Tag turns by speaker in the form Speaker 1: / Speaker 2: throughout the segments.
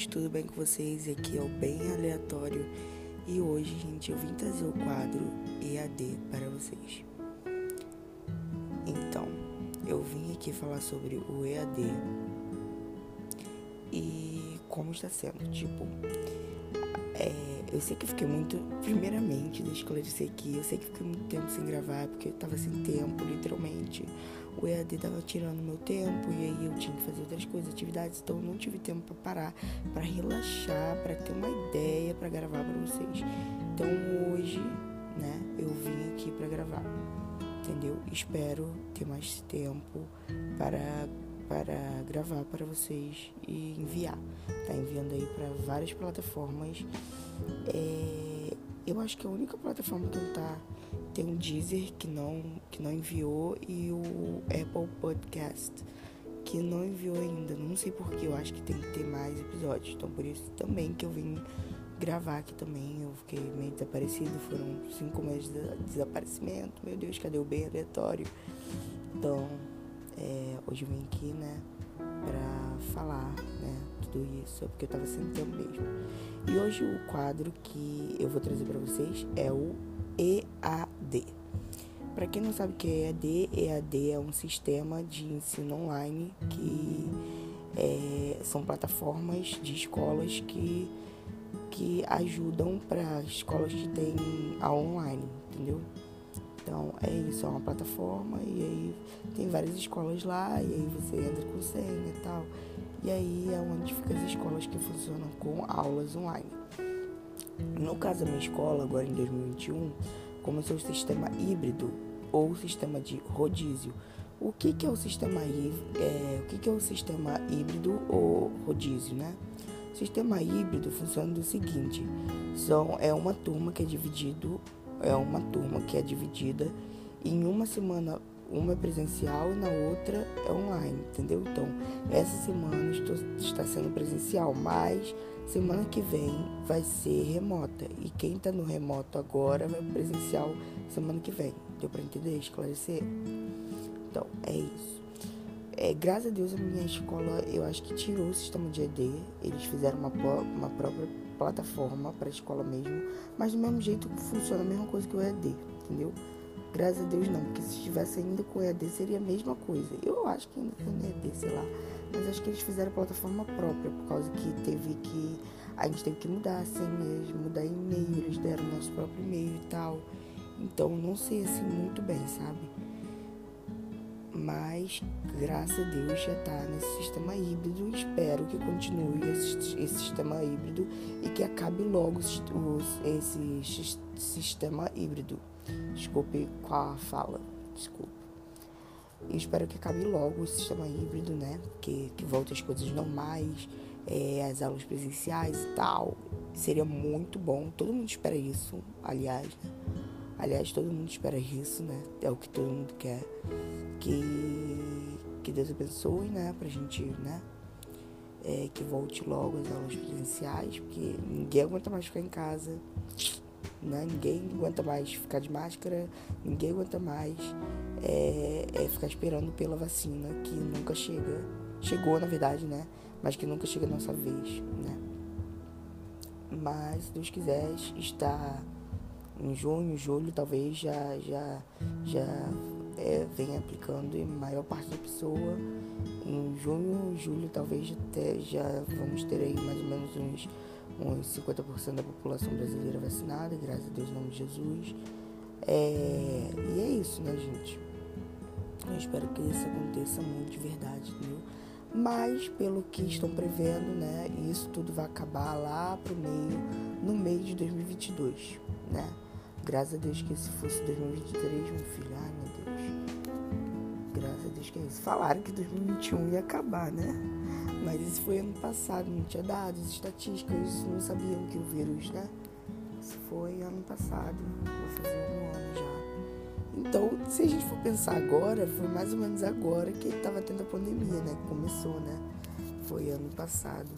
Speaker 1: gente, tudo bem com vocês? Aqui é o Bem Aleatório e hoje, gente, eu vim trazer o quadro EAD para vocês. Então, eu vim aqui falar sobre o EAD e como está sendo. Tipo, é, eu sei que eu fiquei muito. Primeiramente, deixa eu esclarecer aqui, eu sei que fiquei muito tempo sem gravar porque eu tava sem tempo, literalmente o EAD tava tirando meu tempo e aí eu tinha que fazer outras coisas, atividades, então eu não tive tempo para parar, para relaxar, para ter uma ideia para gravar para vocês. Então hoje, né, eu vim aqui para gravar. Entendeu? Espero ter mais tempo para para gravar para vocês e enviar. Tá enviando aí para várias plataformas. É, eu acho que a única plataforma que não tá tem um Deezer que não, que não enviou e o Apple Podcast que não enviou ainda. Não sei porquê, eu acho que tem que ter mais episódios. Então por isso também que eu vim gravar aqui também. Eu fiquei meio desaparecido, foram cinco meses de desaparecimento. Meu Deus, cadê o bem aleatório? Então, é, hoje eu vim aqui, né, pra falar, né, tudo isso, porque eu tava sem tempo mesmo. E hoje o quadro que eu vou trazer para vocês é o EAD. Para quem não sabe o que é EAD, EAD é um sistema de ensino online que é, são plataformas de escolas que, que ajudam para escolas que têm a online, entendeu? Então é isso, é uma plataforma e aí tem várias escolas lá e aí você entra com senha e tal. E aí é onde ficam as escolas que funcionam com aulas online. No caso da minha escola, agora em 2021, começou o sistema híbrido ou sistema de rodízio. O que, que é o sistema é, o que, que é o sistema híbrido ou rodízio, né? O sistema híbrido funciona do seguinte: são é uma turma que é dividido é uma turma que é dividida em uma semana uma é presencial e na outra é online, entendeu? Então, essa semana estou, está sendo presencial, mas semana que vem vai ser remota. E quem está no remoto agora vai presencial semana que vem. Deu para entender? Esclarecer? Então, é isso. É, graças a Deus a minha escola, eu acho que tirou o sistema de ED. Eles fizeram uma, uma própria plataforma para a escola mesmo. Mas do mesmo jeito funciona a mesma coisa que o ED, entendeu? Graças a Deus não, porque se estivesse ainda com EAD seria a mesma coisa. Eu acho que ainda tem EAD, sei lá. Mas acho que eles fizeram plataforma própria, por causa que teve que. A gente teve que mudar senhas, mudar e-mail, eles deram nosso próprio e-mail e tal. Então não sei assim muito bem, sabe? Mas graças a Deus já tá nesse sistema híbrido. Espero que continue esse, esse sistema híbrido e que acabe logo esse sistema híbrido. Desculpe com a fala, desculpe. E espero que acabe logo o sistema híbrido, né? Que, que volte as coisas normais, é, as aulas presenciais e tal. Seria muito bom. Todo mundo espera isso, aliás. Né? Aliás, todo mundo espera isso, né? É o que todo mundo quer. Que, que Deus abençoe, né? Pra gente, né? É, que volte logo as aulas presenciais, porque ninguém aguenta mais ficar em casa. Né? Ninguém aguenta mais ficar de máscara, ninguém aguenta mais é, é ficar esperando pela vacina que nunca chega. Chegou, na verdade, né? Mas que nunca chega a nossa vez, né? Mas, se Deus quiser, está em junho, julho, talvez já, já, já é, venha aplicando em maior parte da pessoa. Em junho, julho, talvez até já vamos ter aí mais ou menos uns uns 50% da população brasileira vacinada, graças a Deus, em nome de Jesus. É, e é isso, né, gente? Eu espero que isso aconteça muito de verdade, entendeu? Mas, pelo que estão prevendo, né, isso tudo vai acabar lá pro meio, no meio de 2022, né? Graças a Deus que se fosse 2023, meu filho, ai meu Deus. Graças a Deus que é isso. Falaram que 2021 ia acabar, né? Mas isso foi ano passado, não tinha dados, estatísticas, não sabiam que o vírus, né? Isso foi ano passado, vou fazer um ano já. Então, se a gente for pensar agora, foi mais ou menos agora que estava tendo a pandemia, né? Que começou, né? Foi ano passado.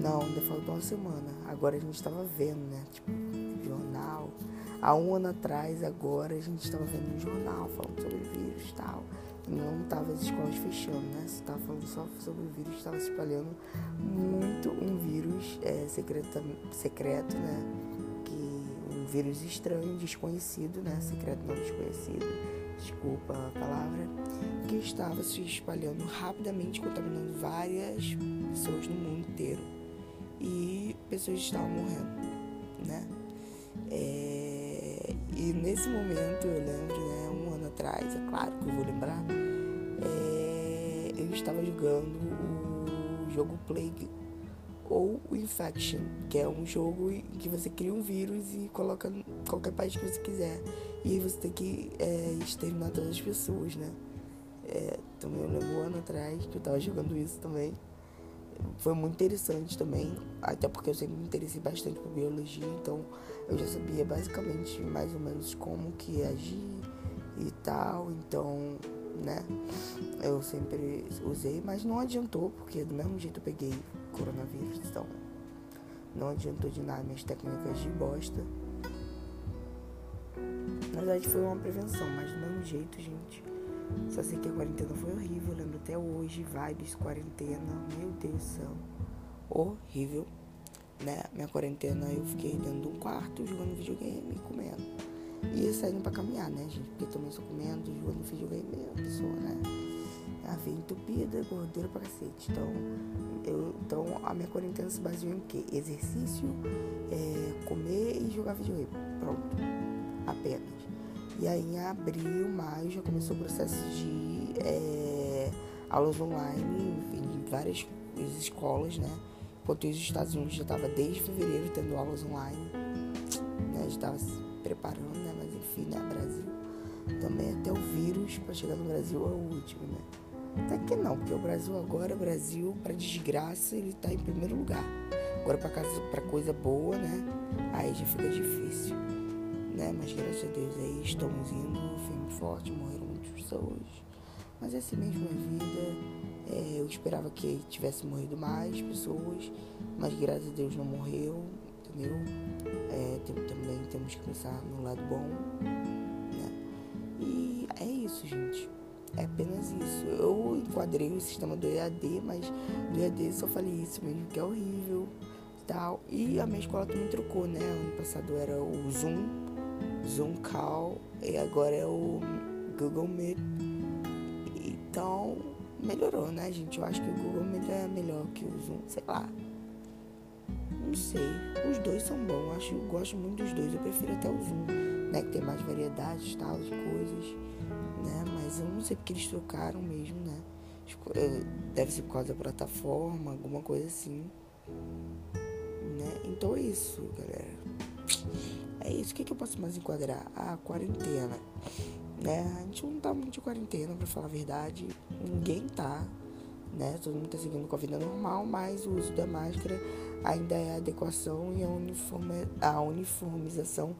Speaker 1: Não, ainda faltou uma semana. Agora a gente estava vendo, né? Tipo, jornal. Há um ano atrás, agora, a gente estava vendo um jornal falando sobre vírus e tal. não tava as escolas fechando, né? Você tava falando só sobre o vírus, estava espalhando muito um vírus é, secreto, secreto, né? Que um vírus estranho, desconhecido, né? Secreto não desconhecido, desculpa a palavra, que estava se espalhando rapidamente, contaminando várias pessoas no mundo inteiro. E pessoas estavam morrendo, né? É, e nesse momento eu lembro, né, um ano atrás, é claro que eu vou lembrar, é, eu estava jogando o jogo Plague ou o Infection, que é um jogo em que você cria um vírus e coloca qualquer país que você quiser. E você tem que é, exterminar todas as pessoas, né? É, também eu lembro um ano atrás que eu estava jogando isso também. Foi muito interessante também, até porque eu sempre me interessei bastante por biologia, então eu já sabia basicamente mais ou menos como que agir e tal, então, né, eu sempre usei, mas não adiantou, porque do mesmo jeito eu peguei coronavírus, então não adiantou de nada minhas técnicas de bosta. Na verdade foi uma prevenção, mas do mesmo jeito, gente. Só sei que a quarentena foi horrível, lembro até hoje, vibes, quarentena, meu Deus do céu. Horrível né, minha quarentena eu fiquei dentro de um quarto jogando videogame e comendo. E saindo pra caminhar, né, gente? Porque também só comendo, jogando videogame mesmo, pessoa, né? A veia entupida, gordura pra cacete. Então, eu, então a minha quarentena se baseou em quê? Exercício, é, comer e jogar videogame. Pronto. Apenas. E aí em abril, maio, já começou o processo de é, aulas online em várias escolas, né? Enquanto os Estados Unidos já estava desde fevereiro tendo aulas online, né? Já estava se preparando, né? Mas enfim, né? Brasil também até o vírus para chegar no Brasil é o último, né? Até que não, porque o Brasil agora, o Brasil, para desgraça, ele está em primeiro lugar. Agora para casa, para coisa boa, né? Aí já fica difícil, né? Mas graças a Deus aí estamos indo firme forte, morreram muitas pessoas. Mas é assim mesmo a vida. É, eu esperava que tivesse morrido mais pessoas, mas graças a Deus não morreu, entendeu? É, tem, também temos que pensar no lado bom, né? E é isso, gente. É apenas isso. Eu enquadrei o sistema do EAD, mas do EAD só falei isso mesmo, que é horrível tal. E a minha escola também trocou, né? Ano passado era o Zoom, Zoom Call, e agora é o Google Meet. Então, melhorou, né, gente? Eu acho que o Google Meet é melhor que o Zoom, sei lá. Não sei. Os dois são bons. Acho, eu gosto muito dos dois. Eu prefiro até o Zoom, né? Que tem mais variedades tal de coisas, né? Mas eu não sei porque eles trocaram mesmo, né? Eh, deve ser por causa da plataforma, alguma coisa assim. Né? Então é isso, galera. É isso. O que, que eu posso mais enquadrar? A quarentena né? A gente não tá muito de quarentena, pra falar a verdade. Ninguém tá, né? Todo mundo tá seguindo com a vida normal, mas o uso da máscara ainda é a adequação e a, uniforme, a uniformização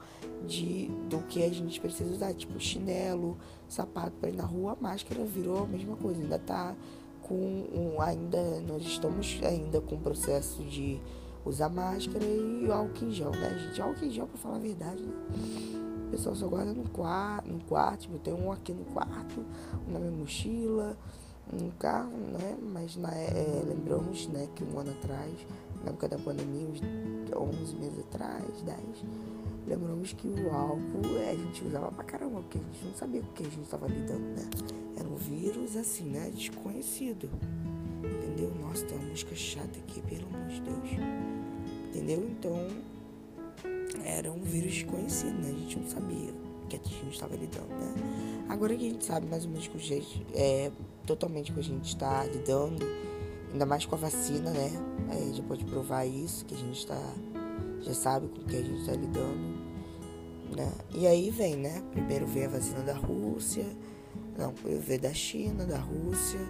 Speaker 1: de, do que a gente precisa usar. Tipo, chinelo, sapato pra ir na rua, máscara virou a mesma coisa. Ainda tá com um, ainda, nós estamos ainda com o processo de usar máscara e álcool em gel, né, gente? Álcool em gel, pra falar a verdade, né? O pessoal só guarda no quarto, no quarto, tipo, tem um aqui no quarto, um na minha mochila, no carro, né? Mas na, é, lembramos, né, que um ano atrás, na época da pandemia, uns 11 meses atrás, 10, lembramos que o álcool é, a gente usava pra caramba, porque a gente não sabia com o que a gente estava lidando, né? Era um vírus assim, né? Desconhecido. Entendeu? Nossa, tem uma música chata aqui, pelo amor de Deus. Entendeu? Então, era um vírus desconhecido, né? A gente não sabia que a gente estava lidando, né? Agora que a gente sabe mais ou menos com o jeito, é, totalmente que a gente está lidando, ainda mais com a vacina, né? É, já pode provar isso, que a gente está, já sabe com o que a gente está lidando, né? E aí vem, né? Primeiro vem a vacina da Rússia, não, veio da China, da Rússia.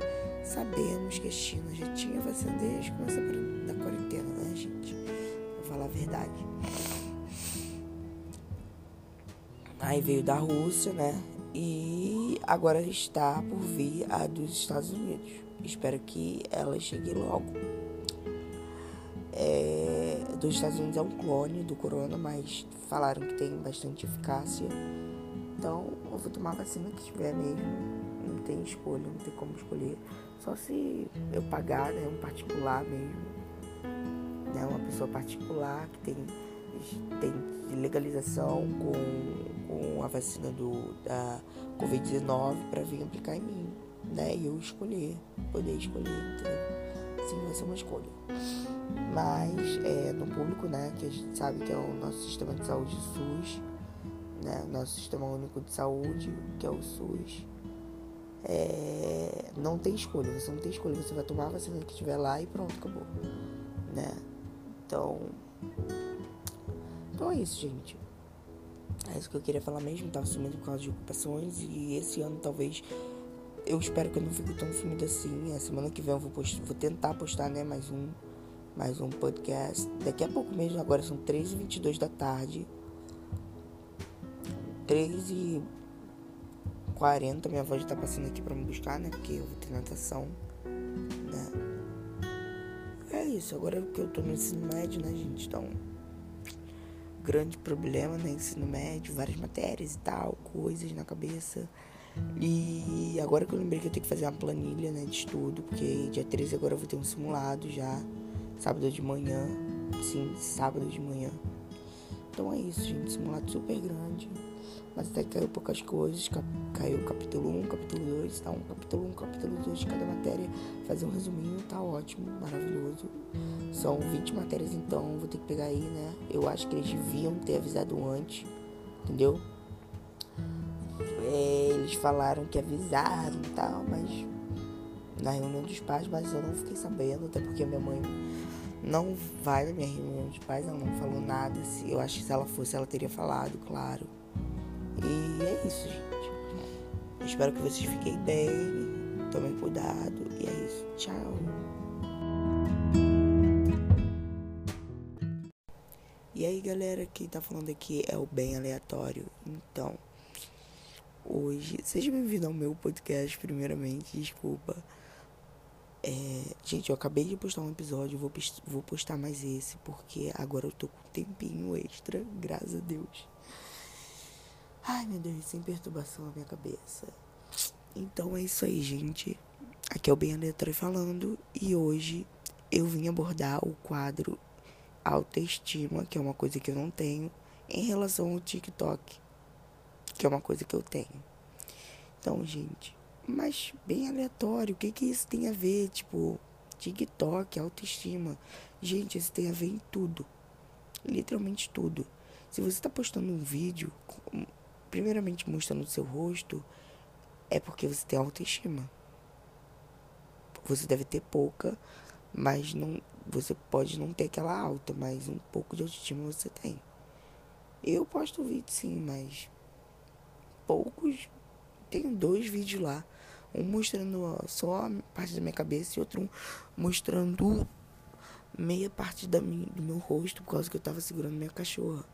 Speaker 1: Sabemos que a China já tinha vacina desde que começou da quarentena, né, gente? Vou falar a verdade. Aí veio da Rússia, né? E agora está por vir a dos Estados Unidos. Espero que ela chegue logo. Dos Estados Unidos é um clone do corona, mas falaram que tem bastante eficácia. Então eu vou tomar a vacina que tiver mesmo. Não tem escolha, não tem como escolher. Só se eu pagar, né? Um particular mesmo. Né, uma pessoa particular que tem, tem legalização com, com a vacina do, da Covid-19 para vir aplicar em mim. Né? E eu escolher, poder escolher, entendeu? Sim, vai ser uma escolha. Mas é, no público, né, que a gente sabe que é o nosso sistema de saúde SUS, né, nosso sistema único de saúde, que é o SUS, é, não tem escolha, você não tem escolha, você vai tomar a vacina que estiver lá e pronto, acabou. Né? Então. Então é isso, gente. É isso que eu queria falar mesmo, tava sumindo por causa de ocupações e esse ano talvez. Eu espero que eu não fique tão sumido assim. A semana que vem eu vou, vou tentar postar né, mais um mais um podcast. Daqui a pouco mesmo, agora são 3h22 da tarde. 3 40 minha avó já tá passando aqui pra me buscar, né? Porque eu vou ter natação, né? É isso, agora que eu tô no ensino médio, né, gente? Então, grande problema, né? Ensino médio, várias matérias e tal, coisas na cabeça. E agora que eu lembrei que eu tenho que fazer uma planilha, né, de estudo, porque dia 13 agora eu vou ter um simulado já, sábado de manhã, sim, sábado de manhã. Então é isso, gente, simulado super grande mas até caiu poucas coisas. Caiu capítulo 1, capítulo 2, tá? Um capítulo 1, capítulo 2 de cada matéria. Fazer um resuminho, tá ótimo, maravilhoso. São 20 matérias, então vou ter que pegar aí, né? Eu acho que eles deviam ter avisado antes, entendeu? Eles falaram que avisaram e tal, mas na reunião dos pais, mas eu não fiquei sabendo, até porque minha mãe não vai na minha reunião dos pais, ela não falou nada. Se, eu acho que se ela fosse, ela teria falado, claro. E é isso, gente. Espero que vocês fiquem bem, tomem cuidado. E é isso. Tchau. E aí, galera, quem tá falando aqui é o Bem Aleatório. Então, hoje, seja bem-vindo ao meu podcast, primeiramente, desculpa. É, gente, eu acabei de postar um episódio, vou, vou postar mais esse, porque agora eu tô com um tempinho extra, graças a Deus. Ai, meu Deus, sem perturbação na minha cabeça. Então é isso aí, gente. Aqui é o Bem Aleatório falando e hoje eu vim abordar o quadro autoestima, que é uma coisa que eu não tenho, em relação ao TikTok, que é uma coisa que eu tenho. Então, gente, mas bem aleatório, o que que isso tem a ver? Tipo, TikTok, autoestima. Gente, isso tem a ver em tudo. Literalmente tudo. Se você está postando um vídeo primeiramente mostrando o seu rosto, é porque você tem autoestima. Você deve ter pouca, mas não, você pode não ter aquela alta, mas um pouco de autoestima você tem. Eu posto vídeo sim, mas poucos. Tenho dois vídeos lá. Um mostrando só a parte da minha cabeça e outro mostrando meia parte da minha, do meu rosto por causa que eu tava segurando minha cachorra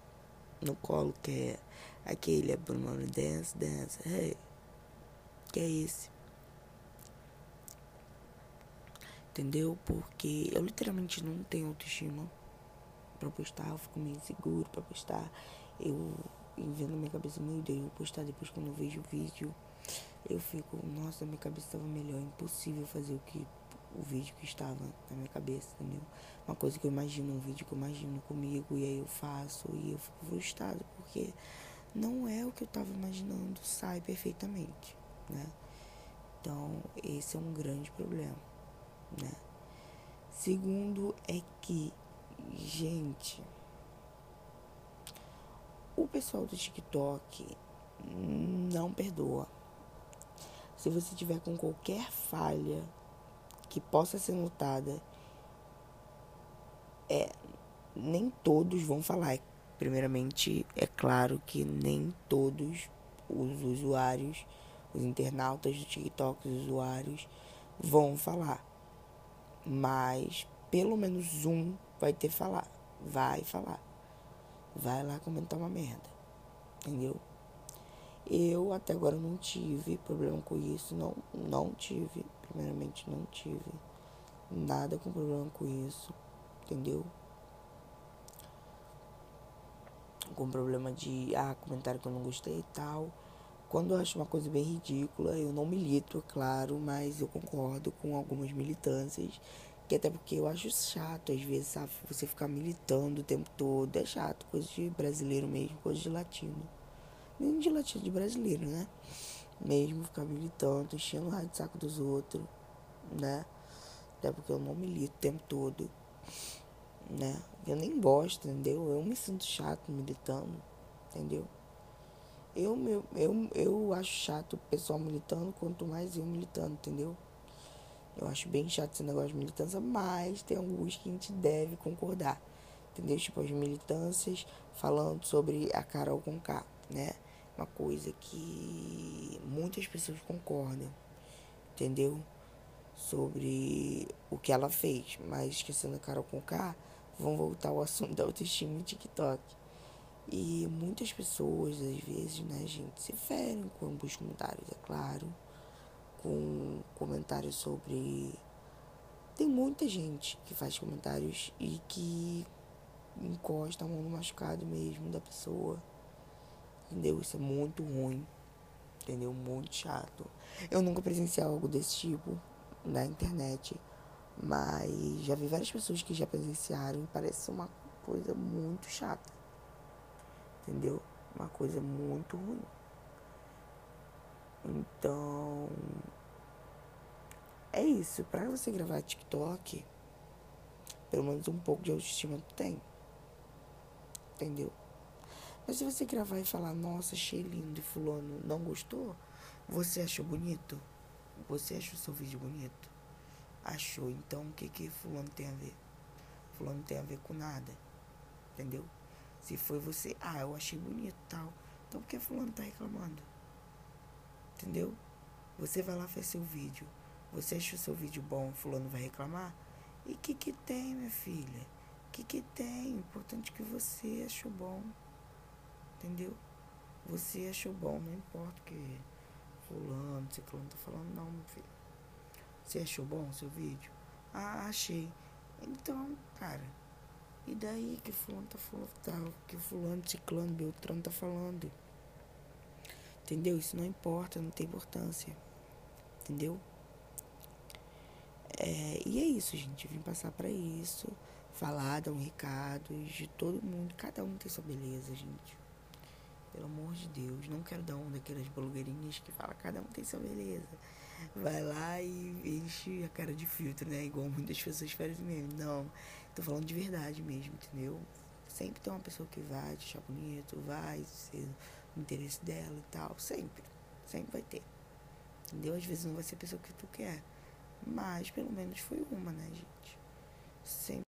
Speaker 1: no colo, que é Aquele é Bruno Dance, Dance, hey. Que é esse? Entendeu? Porque eu literalmente não tenho autoestima pra postar, eu fico meio inseguro pra postar. Eu invento na minha cabeça, meu Deus, eu vou postar depois quando eu vejo o vídeo. Eu fico, nossa, minha cabeça estava melhor, impossível fazer o que o vídeo que estava na minha cabeça, entendeu? Uma coisa que eu imagino, um vídeo que eu imagino comigo e aí eu faço e eu fico frustrado porque não é o que eu estava imaginando, sai perfeitamente, né? Então, esse é um grande problema, né? Segundo é que, gente, o pessoal do TikTok não perdoa. Se você tiver com qualquer falha que possa ser notada, é nem todos vão falar, Primeiramente, é claro que nem todos os usuários, os internautas do TikTok, os usuários, vão falar. Mas pelo menos um vai ter falar. Vai falar. Vai lá comentar uma merda. Entendeu? Eu até agora não tive problema com isso. Não, não tive. Primeiramente, não tive nada com problema com isso. Entendeu? com problema de ah, comentário que eu não gostei e tal. quando eu acho uma coisa bem ridícula, eu não milito, é claro, mas eu concordo com algumas militâncias. Que até porque eu acho chato, às vezes, sabe? Você ficar militando o tempo todo. É chato, coisa de brasileiro mesmo, coisa de latino. Nem de latino, de brasileiro, né? Mesmo ficar militando, enchendo o raio de saco dos outros, né? Até porque eu não milito o tempo todo, né? Eu nem gosto, entendeu? Eu me sinto chato militando, entendeu? Eu, eu, eu, eu acho chato o pessoal militando, quanto mais eu militando, entendeu? Eu acho bem chato esse negócio de militância, mas tem alguns que a gente deve concordar, entendeu? Tipo, as militâncias falando sobre a Carol com K, né? Uma coisa que muitas pessoas concordam, entendeu? sobre o que ela fez. Mas esquecendo a Carol K, vamos voltar ao assunto da autoestima e TikTok. E muitas pessoas, às vezes, né, gente, se ferem com alguns comentários, é claro. Com comentários sobre. Tem muita gente que faz comentários e que encosta a mão no machucado mesmo da pessoa. Entendeu? Isso é muito ruim. Entendeu? Muito chato. Eu nunca presenciei algo desse tipo na internet. Mas já vi várias pessoas que já presenciaram e parece uma coisa muito chata. Entendeu? Uma coisa muito ruim. Então. É isso. Pra você gravar TikTok, pelo menos um pouco de autoestima tu tem. Entendeu? Mas se você gravar e falar, nossa, achei lindo e fulano não gostou, você achou bonito? Você achou seu vídeo bonito? Achou. Então o que que fulano tem a ver? Fulano tem a ver com nada. Entendeu? Se foi você, ah, eu achei bonito tal. Então por que fulano tá reclamando? Entendeu? Você vai lá fazer seu vídeo. Você achou seu vídeo bom, fulano vai reclamar? E que que tem, minha filha? Que que tem? Importante que você achou bom. Entendeu? Você achou bom, não importa que fulano, ciclano tá falando, não, meu filho. Você achou bom o seu vídeo? Ah, achei. Então, cara, e daí que fulano tá falando, tá, que fulano, ciclano, beltrano tá falando? Entendeu? Isso não importa, não tem importância. Entendeu? É, e é isso, gente. Eu vim passar para isso. Falar, dar um recado de todo mundo. Cada um tem sua beleza, gente. Pelo amor de Deus, não quero dar um daquelas blogueirinhas que fala cada um tem sua beleza. Vai lá e enche a cara de filtro, né? Igual muitas pessoas fazem mesmo. Não, tô falando de verdade mesmo, entendeu? Sempre tem uma pessoa que vai te achar bonito, vai o interesse dela e tal. Sempre. Sempre vai ter. Entendeu? Às vezes não vai ser a pessoa que tu quer. Mas pelo menos foi uma, né, gente? Sempre